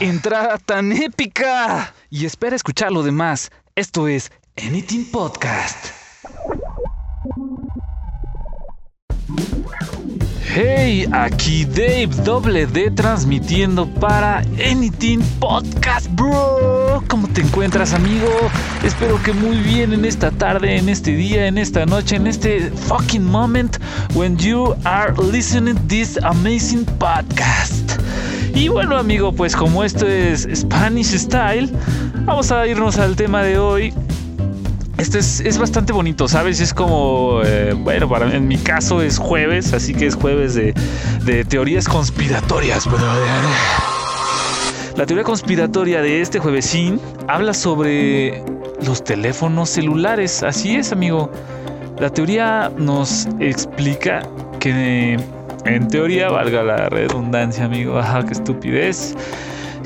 entrada tan épica! Y espera escuchar lo demás. Esto es Anything Podcast. Hey, aquí Dave Doble D transmitiendo para Anything Podcast, bro. ¿Cómo te encuentras, amigo? Espero que muy bien en esta tarde, en este día, en esta noche, en este fucking moment when you are listening this amazing podcast. Y bueno, amigo, pues como esto es Spanish Style, vamos a irnos al tema de hoy este es, bastante bonito, ¿sabes? Es como, eh, bueno, en mi caso es jueves, así que es jueves de, teorías conspiratorias. Pero, la teoría conspiratoria de este juevesín habla sobre los teléfonos celulares. Así es, amigo. La teoría nos explica que, en teoría, valga la redundancia, amigo, ajá, qué estupidez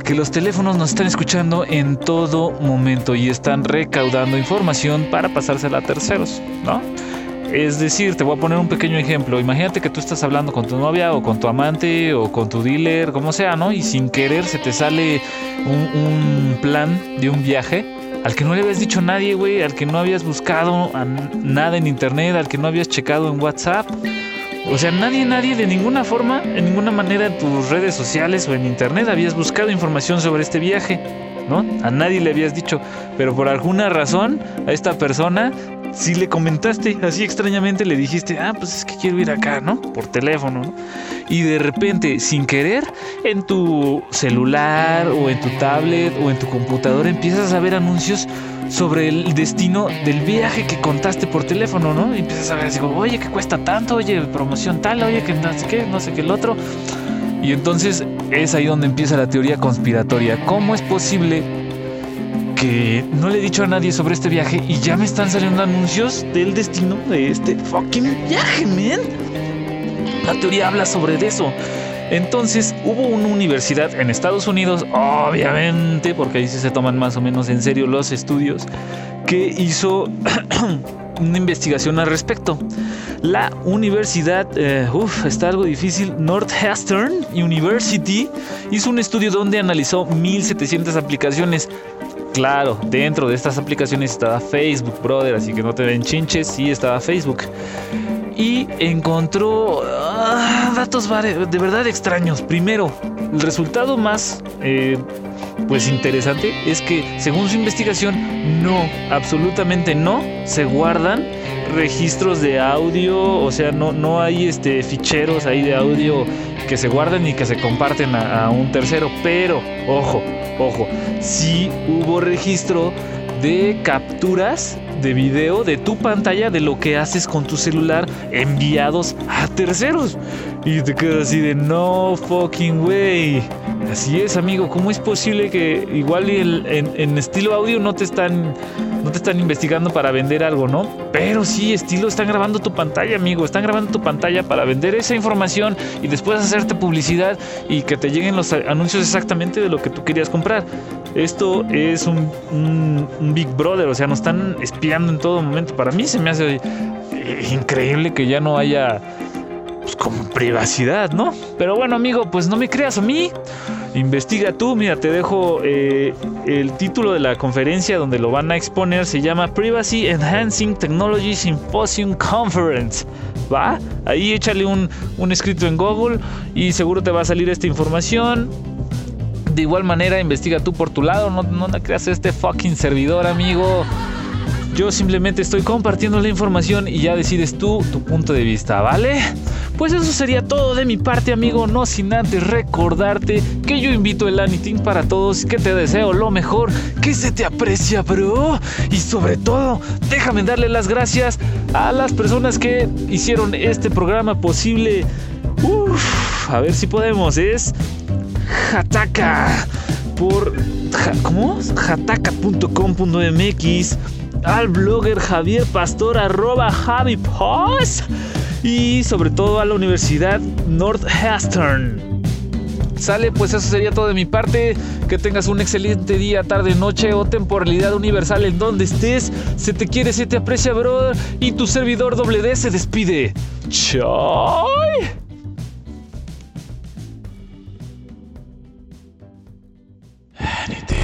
que los teléfonos nos están escuchando en todo momento y están recaudando información para pasársela a terceros, ¿no? Es decir, te voy a poner un pequeño ejemplo. Imagínate que tú estás hablando con tu novia o con tu amante o con tu dealer, como sea, ¿no? Y sin querer se te sale un, plan de un viaje al que no le habías dicho a nadie, güey, al que no habías buscado nada en internet, al que no habías checado en WhatsApp. O sea, nadie, nadie de ninguna forma, en ninguna manera en tus redes sociales o en internet habías buscado información sobre este viaje, ¿no? A nadie le habías dicho, pero por alguna razón a esta persona sí le comentaste, así extrañamente le dijiste, ah, pues es que quiero ir acá, ¿no? Por teléfono, ¿no? Y de repente, sin querer, en tu celular o en tu tablet o en tu computadora empiezas a ver anuncios sobre el destino del viaje que contaste por teléfono, ¿no? Y empiezas a ver así como, oye, que cuesta tanto, oye, promoción tal, oye, que no sé qué, no sé qué el otro. Y entonces es ahí donde empieza la teoría conspiratoria. ¿Cómo es posible que no le he dicho a nadie sobre este viaje y ya me están saliendo anuncios del destino de este fucking viaje, man? La teoría habla sobre eso. Entonces hubo una universidad en Estados Unidos, obviamente, porque ahí sí se toman más o menos en serio los estudios, que hizo una investigación al respecto. La universidad, eh, uff, está algo difícil, Northwestern University hizo un estudio donde analizó 1700 aplicaciones. Claro, dentro de estas aplicaciones estaba Facebook, brother, así que no te den chinches, sí estaba Facebook y encontró ah, datos de verdad extraños. Primero, el resultado más eh, pues interesante es que según su investigación no, absolutamente no se guardan registros de audio, o sea, no, no hay este, ficheros ahí de audio que se guarden y que se comparten a, un tercero, pero ojo, ojo, sí hubo registro de capturas de video de tu pantalla de lo que haces con tu celular enviados a terceros. Y te quedas así de no fucking way. Así es, amigo. ¿Cómo es posible que igual en, en estilo audio no te están no te están investigando para vender algo, ¿no? Pero sí, estilo, están grabando tu pantalla, amigo. Están grabando tu pantalla para vender esa información y después hacerte publicidad y que te lleguen los anuncios exactamente de lo que tú querías comprar. Esto es un, Big Brother, o sea, nos están espiando en todo momento. Para mí se me hace eh, increíble que ya no haya pues, como privacidad, ¿no? Pero bueno, amigo, pues no me creas a mí. Investiga tú, mira, te dejo eh, el título de la conferencia donde lo van a exponer, se llama Privacy Enhancing Technology Symposium Conference. ¿Va? Ahí échale un, un escrito en Google y seguro te va a salir esta información. De igual manera, investiga tú por tu lado, no, no creas este fucking servidor, amigo. Yo simplemente estoy compartiendo la información y ya decides tú tu punto de vista, ¿vale? Pues eso sería todo de mi parte, amigo. No sin antes recordarte que yo invito el Anything para todos, que te deseo lo mejor, que se te aprecia, bro. Y sobre todo, déjame darle las gracias a las personas que hicieron este programa posible. Uf, a ver si podemos. Es Hataka por. ¿Cómo? Hataka.com.mx al blogger Javier Pastor arroba Javi y sobre todo a la Universidad Northwestern. Sale, pues eso sería todo de mi parte. Que tengas un excelente día, tarde, noche o temporalidad universal en donde estés. Se te quiere, se te aprecia, brother. Y tu servidor doble D se despide. Chao. Anything.